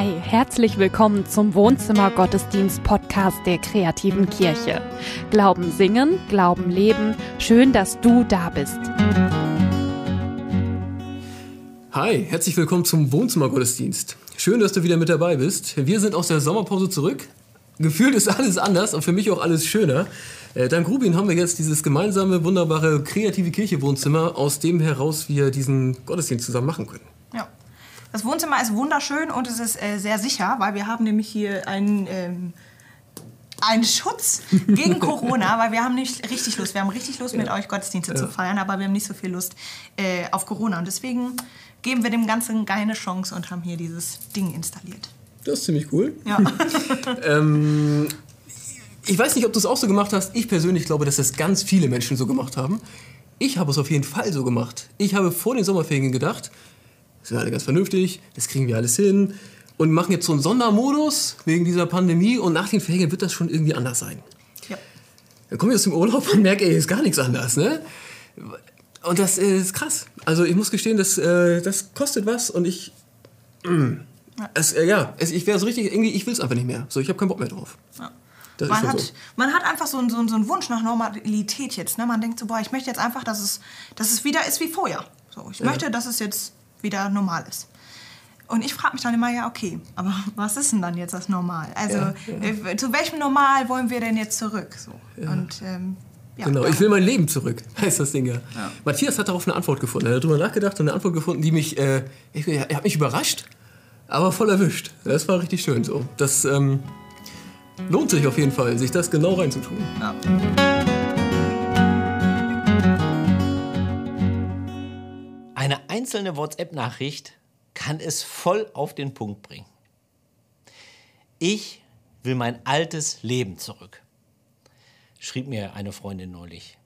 Hi, herzlich willkommen zum Wohnzimmer Gottesdienst Podcast der kreativen Kirche. Glauben singen, Glauben leben. Schön, dass du da bist. Hi, herzlich willkommen zum Wohnzimmer Gottesdienst. Schön, dass du wieder mit dabei bist. Wir sind aus der Sommerpause zurück. Gefühlt ist alles anders und für mich auch alles schöner. Äh, dank Rubin haben wir jetzt dieses gemeinsame, wunderbare, kreative Kirche-Wohnzimmer, aus dem heraus wir diesen Gottesdienst zusammen machen können. Ja. Das Wohnzimmer ist wunderschön und es ist äh, sehr sicher, weil wir haben nämlich hier einen, ähm, einen Schutz gegen Corona, weil wir haben nicht richtig Lust. Wir haben richtig Lust, mit euch Gottesdienste zu feiern, aber wir haben nicht so viel Lust äh, auf Corona. Und deswegen geben wir dem Ganzen keine Chance und haben hier dieses Ding installiert. Das ist ziemlich cool. Ja. Ähm, ich weiß nicht, ob du es auch so gemacht hast. Ich persönlich glaube, dass das ganz viele Menschen so gemacht haben. Ich habe es auf jeden Fall so gemacht. Ich habe vor den Sommerferien gedacht, sind alle ganz vernünftig, das kriegen wir alles hin und machen jetzt so einen Sondermodus wegen dieser Pandemie und nach den Ferien wird das schon irgendwie anders sein. ja. Dann komme ich aus dem Urlaub und merke, ey, ist gar nichts anders, ne? Und das ist krass. Also ich muss gestehen, das, äh, das kostet was und ich, mm, es, äh, ja, es, ich wäre so richtig, irgendwie, ich will es einfach nicht mehr. So, ich habe keinen Bock mehr drauf. Ja. Man hat, so. man hat einfach so einen, so, einen, so einen Wunsch nach Normalität jetzt. Ne? Man denkt so, boah, ich möchte jetzt einfach, dass es, dass es wieder ist wie vorher. So, ich möchte, dass es jetzt wieder normal ist. Und ich frage mich dann immer, ja, okay, aber was ist denn dann jetzt das Normal? Also, Ja, äh, zu welchem Normal wollen wir denn jetzt zurück? So. Und, ähm, ja, Genau, ja. ich will mein Leben zurück, heißt das Ding ja. Matthias hat darauf eine Antwort gefunden. Er hat darüber nachgedacht und eine Antwort gefunden, die mich, äh, ich, er hat mich überrascht, aber voll erwischt. Das war richtig schön so. Das ähm, lohnt sich auf jeden Fall, sich das genau reinzutun. Ja. Einzelne WhatsApp-Nachricht kann es voll auf den Punkt bringen. Ich will mein altes Leben zurück, schrieb mir eine Freundin neulich.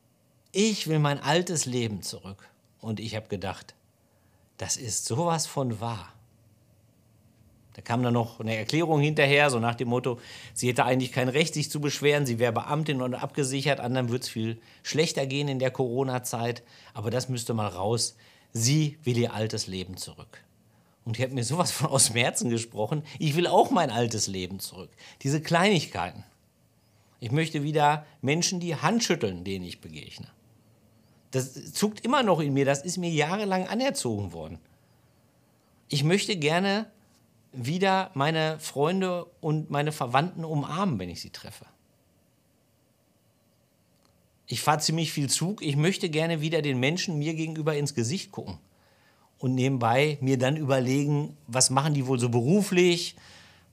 Ich will mein altes Leben zurück. Und ich habe gedacht, das ist sowas von wahr. Da kam dann noch eine Erklärung hinterher, so nach dem Motto, sie hätte eigentlich kein Recht, sich zu beschweren, sie wäre Beamtin und abgesichert, anderen würde es viel schlechter gehen in der Corona-Zeit, aber das müsste mal raus. Sie will ihr altes Leben zurück. Und die hat mir sowas von aus dem Herzen gesprochen. Ich will auch mein altes Leben zurück. Diese Kleinigkeiten. Ich möchte wieder Menschen die Hand schütteln, denen ich begegne. Das zuckt immer noch in mir, das ist mir jahrelang anerzogen worden. Ich möchte gerne wieder meine Freunde und meine Verwandten umarmen, wenn ich sie treffe. Ich fahre ziemlich viel Zug. Ich möchte gerne wieder den Menschen mir gegenüber ins Gesicht gucken. Und nebenbei mir dann überlegen, was machen die wohl so beruflich,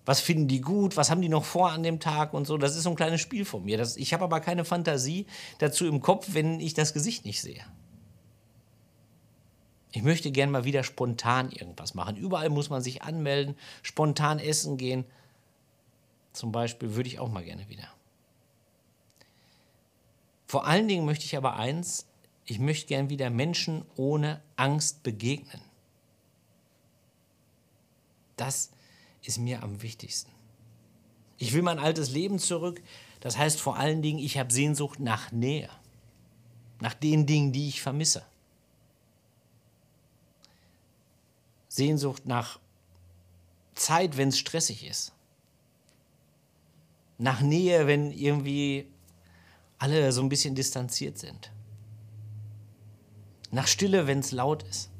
was finden die gut, was haben die noch vor an dem Tag und so. Das ist so ein kleines Spiel von mir. Das, ich habe aber keine Fantasie dazu im Kopf, wenn ich das Gesicht nicht sehe. Ich möchte gern mal wieder spontan irgendwas machen. Überall muss man sich anmelden, spontan essen gehen. Zum Beispiel würde ich auch mal gerne wieder. Vor allen Dingen möchte ich aber eins, ich möchte gern wieder Menschen ohne Angst begegnen. Das ist mir am wichtigsten. Ich will mein altes Leben zurück. Das heißt vor allen Dingen, ich habe Sehnsucht nach Nähe. Nach den Dingen, die ich vermisse. Sehnsucht nach Zeit, wenn es stressig ist. Nach Nähe, wenn irgendwie alle so ein bisschen distanziert sind. Nach Stille, wenn es laut ist.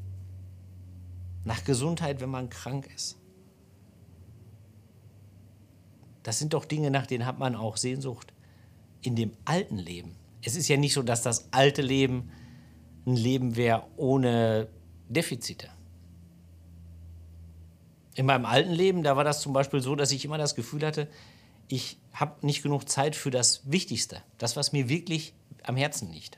Nach Gesundheit, wenn man krank ist. Das sind doch Dinge, nach denen hat man auch Sehnsucht in dem alten Leben. Es ist ja nicht so, dass das alte Leben ein Leben wäre ohne Defizite. In meinem alten Leben, da war das zum Beispiel so, dass ich immer das Gefühl hatte, ich habe nicht genug Zeit für das Wichtigste, das, was mir wirklich am Herzen liegt.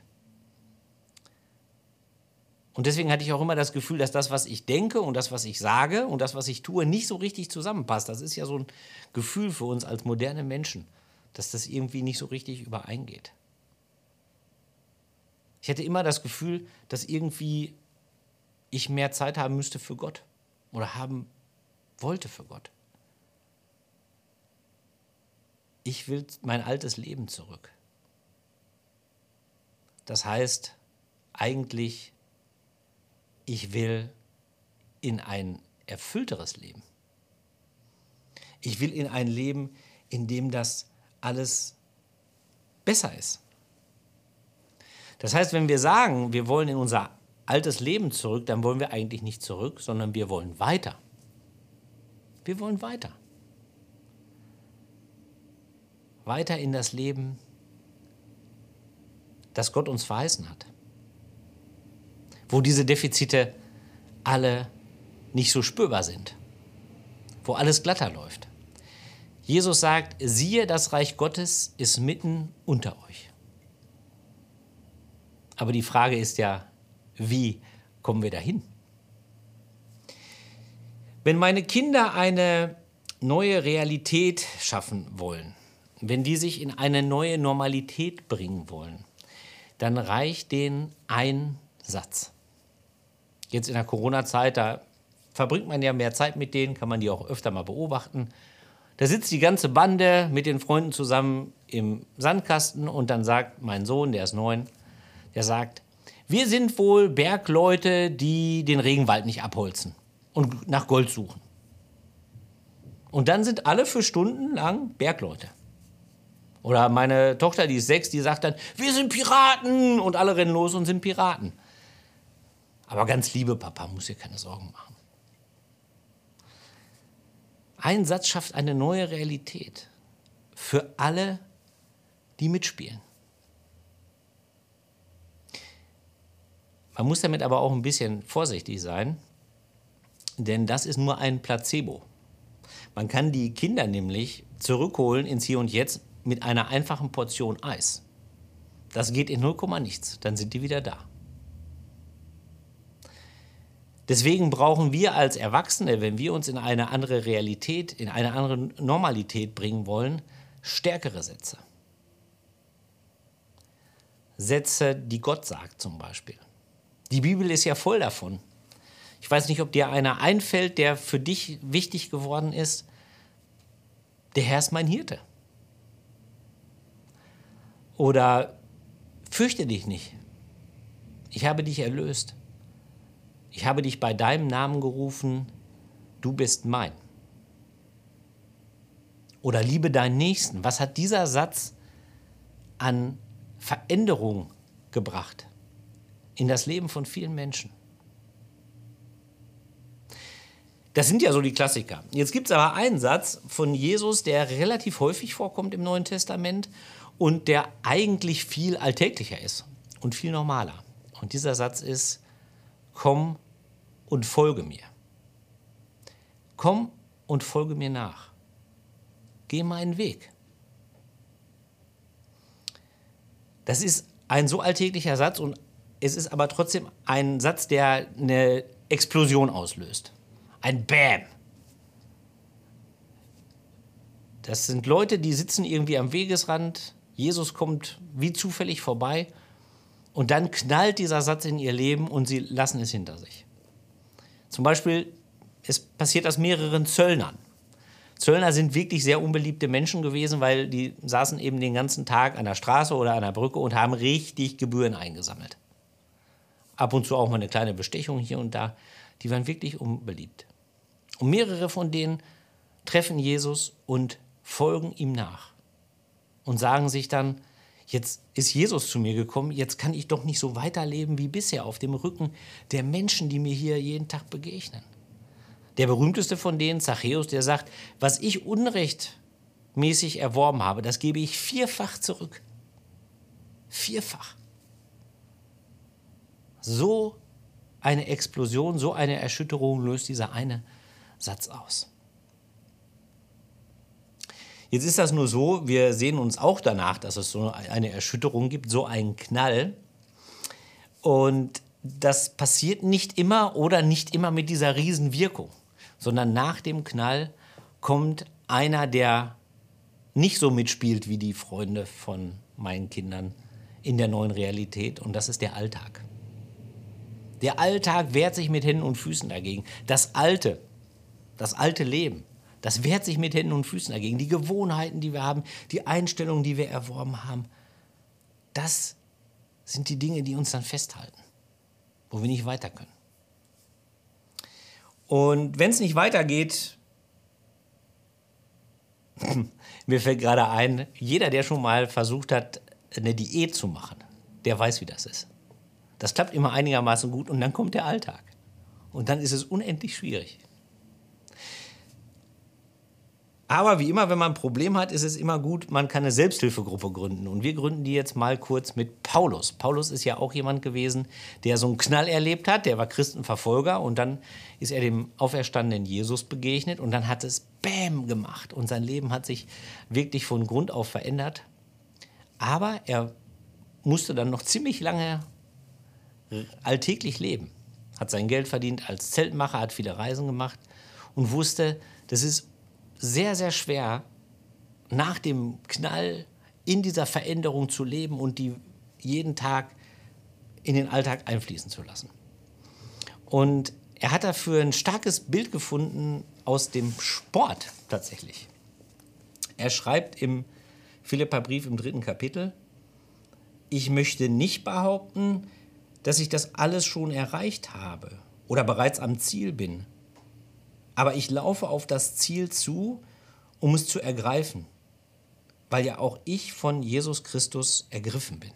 Und deswegen hatte ich auch immer das Gefühl, dass das, was ich denke und das, was ich sage und das, was ich tue, nicht so richtig zusammenpasst. Das ist ja so ein Gefühl für uns als moderne Menschen, dass das irgendwie nicht so richtig übereingeht. Ich hatte immer das Gefühl, dass irgendwie ich mehr Zeit haben müsste für Gott oder haben wollte für Gott. Ich will mein altes Leben zurück. Das heißt eigentlich, ich will in ein erfüllteres Leben. Ich will in ein Leben, in dem das alles besser ist. Das heißt, wenn wir sagen, wir wollen in unser altes Leben zurück, dann wollen wir eigentlich nicht zurück, sondern wir wollen weiter. Wir wollen weiter. Weiter in das Leben, das Gott uns verheißen hat. Wo diese Defizite alle nicht so spürbar sind. Wo alles glatter läuft. Jesus sagt, siehe, das Reich Gottes ist mitten unter euch. Aber die Frage ist ja, wie kommen wir dahin? Wenn meine Kinder eine neue Realität schaffen wollen, wenn die sich in eine neue Normalität bringen wollen, dann reicht denen ein Satz. Jetzt in der Corona-Zeit, da verbringt man ja mehr Zeit mit denen, kann man die auch öfter mal beobachten. Da sitzt die ganze Bande mit den Freunden zusammen im Sandkasten und dann sagt mein Sohn, der ist neun, der sagt, wir sind wohl Bergleute, die den Regenwald nicht abholzen und nach Gold suchen. Und dann sind alle für Stunden lang Bergleute. Oder meine Tochter, die ist sechs, die sagt dann, wir sind Piraten und alle rennen los und sind Piraten. Aber ganz liebe Papa, muss dir keine Sorgen machen. Ein Satz schafft eine neue Realität für alle, die mitspielen. Man muss damit aber auch ein bisschen vorsichtig sein, denn das ist nur ein Placebo. Man kann die Kinder nämlich zurückholen ins Hier und Jetzt mit einer einfachen Portion Eis. Das geht in 0, nichts, dann sind die wieder da. Deswegen brauchen wir als Erwachsene, wenn wir uns in eine andere Realität, in eine andere Normalität bringen wollen, stärkere Sätze. Sätze, die Gott sagt zum Beispiel. Die Bibel ist ja voll davon. Ich weiß nicht, ob dir einer einfällt, der für dich wichtig geworden ist. Der Herr ist mein Hirte. Oder fürchte dich nicht. Ich habe dich erlöst. Ich habe dich bei deinem Namen gerufen. Du bist mein. Oder liebe deinen Nächsten. Was hat dieser Satz an Veränderung gebracht? in das Leben von vielen Menschen. Das sind ja so die Klassiker. Jetzt gibt es aber einen Satz von Jesus, der relativ häufig vorkommt im Neuen Testament und der eigentlich viel alltäglicher ist und viel normaler. Und dieser Satz ist, komm und folge mir. Komm und folge mir nach. Geh meinen Weg. Das ist ein so alltäglicher Satz und es ist aber trotzdem ein Satz, der eine Explosion auslöst. Ein Bam. Das sind Leute, die sitzen irgendwie am Wegesrand. Jesus kommt wie zufällig vorbei. Und dann knallt dieser Satz in ihr Leben und sie lassen es hinter sich. Zum Beispiel, es passiert das mehreren Zöllnern. Zöllner sind wirklich sehr unbeliebte Menschen gewesen, weil die saßen eben den ganzen Tag an der Straße oder an der Brücke und haben richtig Gebühren eingesammelt ab und zu auch mal eine kleine Bestechung hier und da. Die waren wirklich unbeliebt. Und mehrere von denen treffen Jesus und folgen ihm nach und sagen sich dann, jetzt ist Jesus zu mir gekommen, jetzt kann ich doch nicht so weiterleben wie bisher auf dem Rücken der Menschen, die mir hier jeden Tag begegnen. Der berühmteste von denen, Zachäus, der sagt, was ich unrechtmäßig erworben habe, das gebe ich vierfach zurück. Vierfach so eine Explosion, so eine Erschütterung löst dieser eine Satz aus. Jetzt ist das nur so, wir sehen uns auch danach, dass es so eine Erschütterung gibt, so einen Knall. Und das passiert nicht immer oder nicht immer mit dieser Riesenwirkung, sondern nach dem Knall kommt einer, der nicht so mitspielt wie die Freunde von meinen Kindern in der neuen Realität und das ist der Alltag. Der Alltag wehrt sich mit Händen und Füßen dagegen. Das Alte, das alte Leben, das wehrt sich mit Händen und Füßen dagegen. Die Gewohnheiten, die wir haben, die Einstellungen, die wir erworben haben, das sind die Dinge, die uns dann festhalten, wo wir nicht weiter können. Und wenn es nicht weitergeht, Mir fällt gerade ein, jeder, der schon mal versucht hat, eine Diät zu machen, der weiß, wie das ist. Das klappt immer einigermaßen gut und dann kommt der Alltag. Und dann ist es unendlich schwierig. Aber wie immer, wenn man ein Problem hat, ist es immer gut, man kann eine Selbsthilfegruppe gründen. Und wir gründen die jetzt mal kurz mit Paulus. Paulus ist ja auch jemand gewesen, der so einen Knall erlebt hat. Der war Christenverfolger und dann ist er dem auferstandenen Jesus begegnet und dann hat es Bäm gemacht. Und sein Leben hat sich wirklich von Grund auf verändert. Aber er musste dann noch ziemlich lange alltäglich leben. Hat sein Geld verdient als Zeltmacher, hat viele Reisen gemacht und wusste, das ist sehr, sehr schwer, nach dem Knall in dieser Veränderung zu leben und die jeden Tag in den Alltag einfließen zu lassen. Und er hat dafür ein starkes Bild gefunden aus dem Sport tatsächlich. Er schreibt im Philippa-Brief im dritten Kapitel, ich möchte nicht behaupten, dass ich das alles schon erreicht habe oder bereits am Ziel bin. Aber ich laufe auf das Ziel zu, um es zu ergreifen, weil ja auch ich von Jesus Christus ergriffen bin.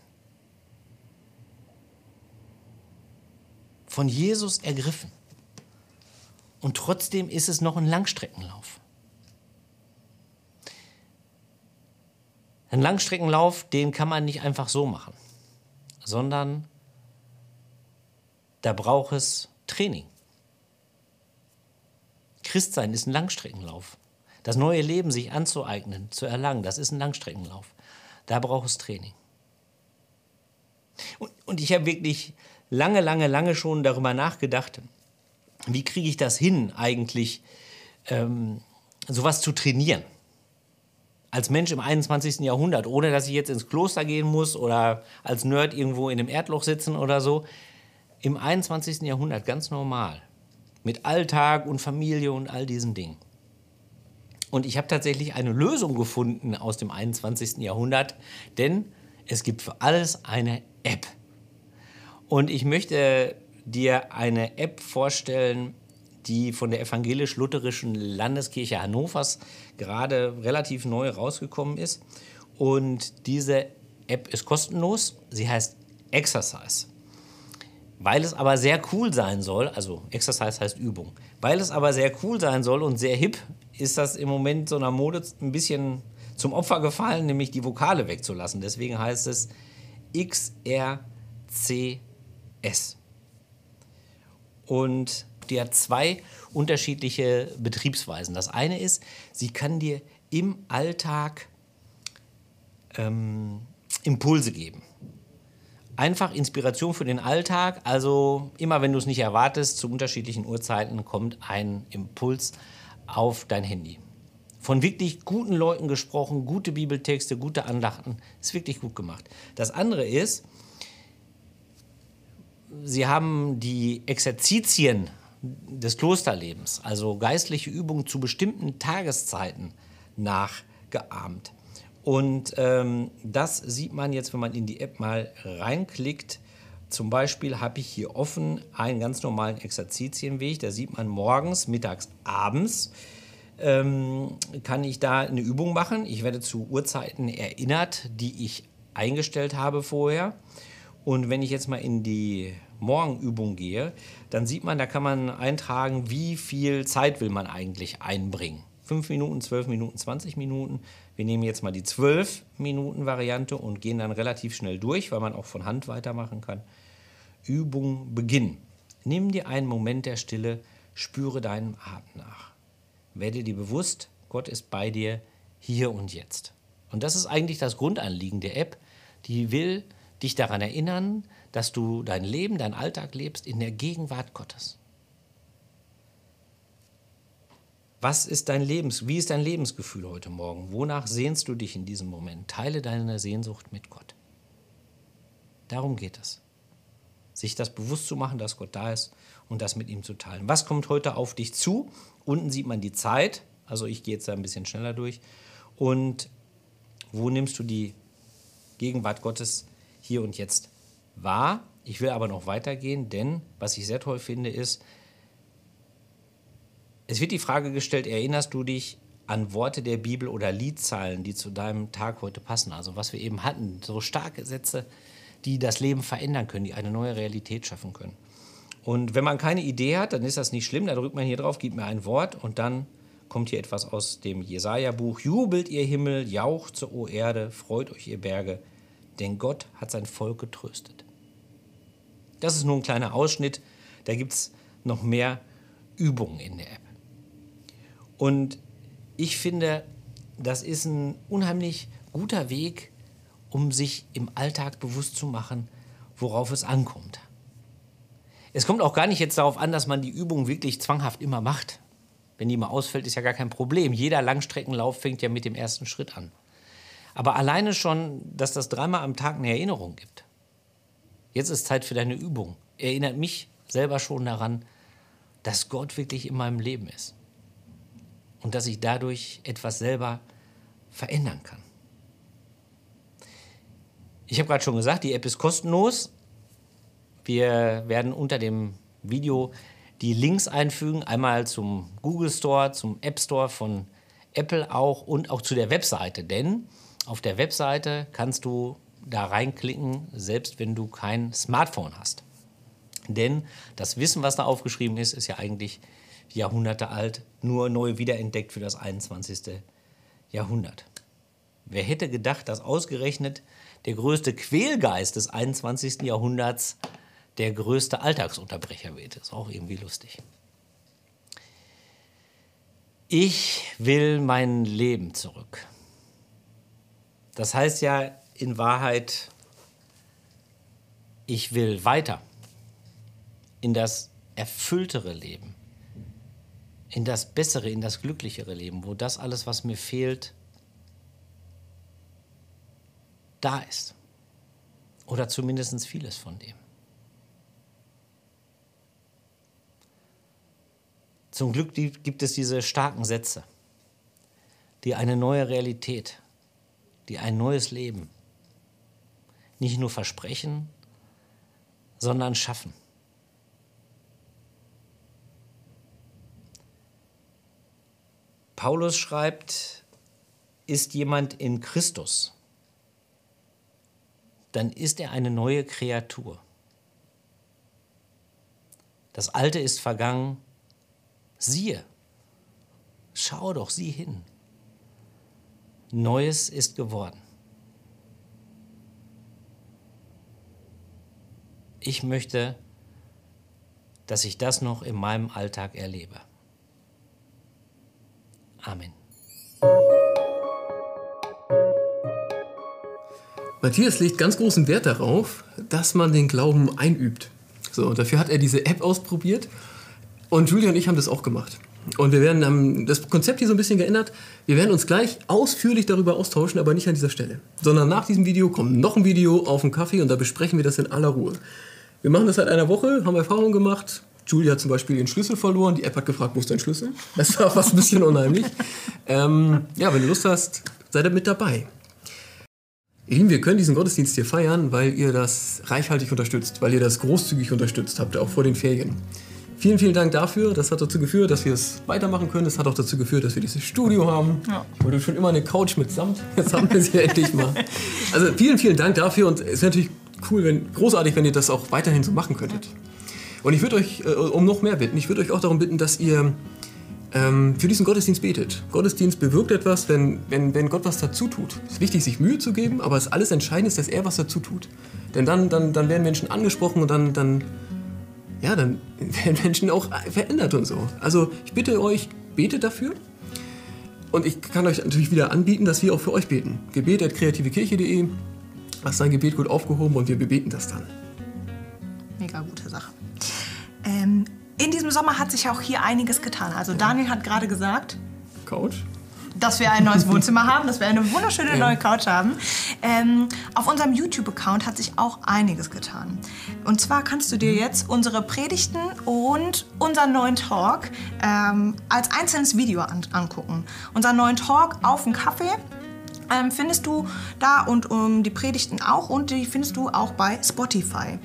Von Jesus ergriffen. Und trotzdem ist es noch ein Langstreckenlauf. Ein Langstreckenlauf, den kann man nicht einfach so machen, sondern da braucht es Training. Christsein ist ein Langstreckenlauf. Das neue Leben sich anzueignen, zu erlangen, das ist ein Langstreckenlauf. Da braucht es Training. Und, und ich habe wirklich lange, lange, lange schon darüber nachgedacht, wie kriege ich das hin, eigentlich ähm, sowas zu trainieren. Als Mensch im 21. Jahrhundert, ohne dass ich jetzt ins Kloster gehen muss oder als Nerd irgendwo in einem Erdloch sitzen oder so. Im 21. Jahrhundert ganz normal. Mit Alltag und Familie und all diesen Dingen. Und ich habe tatsächlich eine Lösung gefunden aus dem 21. Jahrhundert, denn es gibt für alles eine App. Und ich möchte dir eine App vorstellen, die von der evangelisch-lutherischen Landeskirche Hannovers gerade relativ neu rausgekommen ist. Und diese App ist kostenlos. Sie heißt Exercise. Weil es aber sehr cool sein soll, also Exercise heißt Übung, weil es aber sehr cool sein soll und sehr hip, ist das im Moment so einer Mode ein bisschen zum Opfer gefallen, nämlich die Vokale wegzulassen. Deswegen heißt es XRCS. Und die hat zwei unterschiedliche Betriebsweisen. Das eine ist, sie kann dir im Alltag ähm, Impulse geben einfach Inspiration für den Alltag. Also immer wenn du es nicht erwartest, zu unterschiedlichen Uhrzeiten kommt ein Impuls auf dein Handy. Von wirklich guten Leuten gesprochen, gute Bibeltexte, gute Andachten. Ist wirklich gut gemacht. Das andere ist, sie haben die Exerzitien des Klosterlebens, also geistliche Übungen zu bestimmten Tageszeiten nachgeahmt. Und ähm, das sieht man jetzt, wenn man in die App mal reinklickt. Zum Beispiel habe ich hier offen einen ganz normalen Exerzitienweg. Da sieht man morgens, mittags, abends. Ähm, kann ich da eine Übung machen. Ich werde zu Uhrzeiten erinnert, die ich eingestellt habe vorher. Und wenn ich jetzt mal in die Morgenübung gehe, dann sieht man, da kann man eintragen, wie viel Zeit will man eigentlich einbringen. 5 Minuten, 12 Minuten, 20 Minuten. Wir nehmen jetzt mal die 12 Minuten Variante und gehen dann relativ schnell durch, weil man auch von Hand weitermachen kann. Übung beginnen. Nimm dir einen Moment der Stille, spüre deinem Atem nach. Werde dir bewusst, Gott ist bei dir hier und jetzt. Und das ist eigentlich das Grundanliegen der App. Die will dich daran erinnern, dass du dein Leben, dein Alltag lebst in der Gegenwart Gottes. Was ist dein Lebens, wie ist dein Lebensgefühl heute Morgen? Wonach sehnst du dich in diesem Moment? Teile deine Sehnsucht mit Gott. Darum geht es. Sich das bewusst zu machen, dass Gott da ist und das mit ihm zu teilen. Was kommt heute auf dich zu? Unten sieht man die Zeit. Also ich gehe jetzt da ein bisschen schneller durch. Und wo nimmst du die Gegenwart Gottes hier und jetzt wahr? Ich will aber noch weitergehen, denn was ich sehr toll finde, ist, es wird die Frage gestellt, erinnerst du dich an Worte der Bibel oder Liedzeilen, die zu deinem Tag heute passen. Also was wir eben hatten, so starke Sätze, die das Leben verändern können, die eine neue Realität schaffen können. Und wenn man keine Idee hat, dann ist das nicht schlimm. Da drückt man hier drauf, gibt mir ein Wort und dann kommt hier etwas aus dem Jesaja-Buch. Jubelt ihr Himmel, jauchze, o Erde, freut euch ihr Berge, denn Gott hat sein Volk getröstet. Das ist nur ein kleiner Ausschnitt. Da gibt es noch mehr Übungen in der App. Und ich finde, das ist ein unheimlich guter Weg, um sich im Alltag bewusst zu machen, worauf es ankommt. Es kommt auch gar nicht jetzt darauf an, dass man die Übung wirklich zwanghaft immer macht. Wenn die mal ausfällt, ist ja gar kein Problem. Jeder Langstreckenlauf fängt ja mit dem ersten Schritt an. Aber alleine schon, dass das dreimal am Tag eine Erinnerung gibt. Jetzt ist Zeit für deine Übung. Erinnert mich selber schon daran, dass Gott wirklich in meinem Leben ist. Und dass ich dadurch etwas selber verändern kann. Ich habe gerade schon gesagt, die App ist kostenlos. Wir werden unter dem Video die Links einfügen, einmal zum Google Store, zum App Store von Apple auch und auch zu der Webseite. Denn auf der Webseite kannst du da reinklicken, selbst wenn du kein Smartphone hast. Denn das Wissen, was da aufgeschrieben ist, ist ja eigentlich Jahrhunderte alt, nur neu wiederentdeckt für das 21. Jahrhundert. Wer hätte gedacht, dass ausgerechnet der größte Quälgeist des 21. Jahrhunderts der größte Alltagsunterbrecher wird? Das ist auch irgendwie lustig. Ich will mein Leben zurück. Das heißt ja in Wahrheit, ich will weiter in das erfülltere Leben, in das bessere, in das glücklichere Leben, wo das alles, was mir fehlt, da ist. Oder zumindest vieles von dem. Zum Glück gibt es diese starken Sätze, die eine neue Realität, die ein neues Leben nicht nur versprechen, sondern schaffen. Paulus schreibt, ist jemand in Christus, dann ist er eine neue Kreatur. Das Alte ist vergangen. Siehe, schau doch sieh hin. Neues ist geworden. Ich möchte, dass ich das noch in meinem Alltag erlebe. Amen. Matthias legt ganz großen Wert darauf, dass man den Glauben einübt. So, dafür hat er diese App ausprobiert und Julia und ich haben das auch gemacht. Und wir werden haben das Konzept hier so ein bisschen geändert. Wir werden uns gleich ausführlich darüber austauschen, aber nicht an dieser Stelle. Sondern nach diesem Video kommt noch ein Video auf den Kaffee und da besprechen wir das in aller Ruhe. Wir machen das seit einer Woche, haben Erfahrungen gemacht, Julia hat zum Beispiel ihren Schlüssel verloren. Die App hat gefragt, wo ist dein Schlüssel? Das war fast ein bisschen unheimlich. Ähm, ja, wenn du Lust hast, seid ihr mit dabei. Ihr Lieben, wir können diesen Gottesdienst hier feiern, weil ihr das reichhaltig unterstützt, weil ihr das großzügig unterstützt habt, auch vor den Ferien. Vielen, vielen Dank dafür. Das hat dazu geführt, dass wir es weitermachen können. Es hat auch dazu geführt, dass wir dieses Studio haben. Ja. Ich wollte schon immer eine Couch mit Samt. Jetzt haben wir sie endlich mal. Also vielen, vielen Dank dafür und es wäre natürlich cool, wenn, großartig, wenn ihr das auch weiterhin so machen könntet. Und ich würde euch äh, um noch mehr bitten, ich würde euch auch darum bitten, dass ihr ähm, für diesen Gottesdienst betet. Gottesdienst bewirkt etwas, wenn, wenn, wenn Gott was dazu tut. Es ist wichtig, sich Mühe zu geben, aber das alles Entscheidende ist, dass er was dazu tut. Denn dann, dann, dann werden Menschen angesprochen und dann, dann, ja, dann werden Menschen auch verändert und so. Also ich bitte euch, betet dafür. Und ich kann euch natürlich wieder anbieten, dass wir auch für euch beten. Gebet at kreativekirche.de. Hast dein Gebet gut aufgehoben und wir bebeten das dann. Mega gute Sache. Ähm, in diesem Sommer hat sich auch hier einiges getan. Also Daniel hat gerade gesagt, Couch. dass wir ein neues Wohnzimmer haben, dass wir eine wunderschöne neue Couch haben. Ähm, auf unserem YouTube-Account hat sich auch einiges getan. Und zwar kannst du dir jetzt unsere Predigten und unseren neuen Talk ähm, als einzelnes Video an angucken. Unseren neuen Talk auf dem Kaffee ähm, findest du da und um, die Predigten auch und die findest du auch bei Spotify.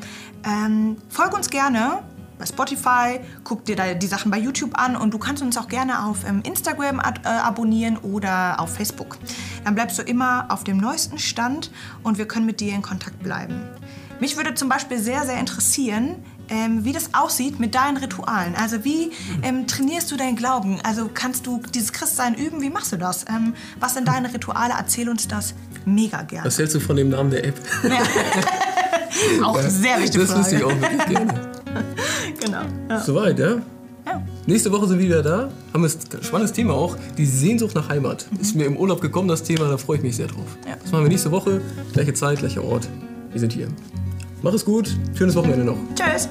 Ähm, folg uns gerne bei Spotify, guck dir da die Sachen bei YouTube an und du kannst uns auch gerne auf ähm, Instagram äh, abonnieren oder auf Facebook. Dann bleibst du immer auf dem neuesten Stand und wir können mit dir in Kontakt bleiben. Mich würde zum Beispiel sehr, sehr interessieren, ähm, wie das aussieht mit deinen Ritualen. Also wie ähm, trainierst du deinen Glauben? Also kannst du dieses Christsein üben? Wie machst du das? Ähm, was sind deine Rituale? Erzähl uns das mega gerne. Was hältst du von dem Namen der App? auch eine sehr wichtige Das Frage. wüsste ich auch wirklich gerne. Genau. Ja. Soweit, ja? Ja. Nächste Woche sind wir wieder da. Haben wir ein spannendes Thema auch. Die Sehnsucht nach Heimat. Ist mir im Urlaub gekommen, das Thema. Da freue ich mich sehr drauf. Ja. Das machen wir nächste Woche. Gleiche Zeit, gleicher Ort. Wir sind hier. Mach es gut. Schönes Wochenende noch. Tschüss.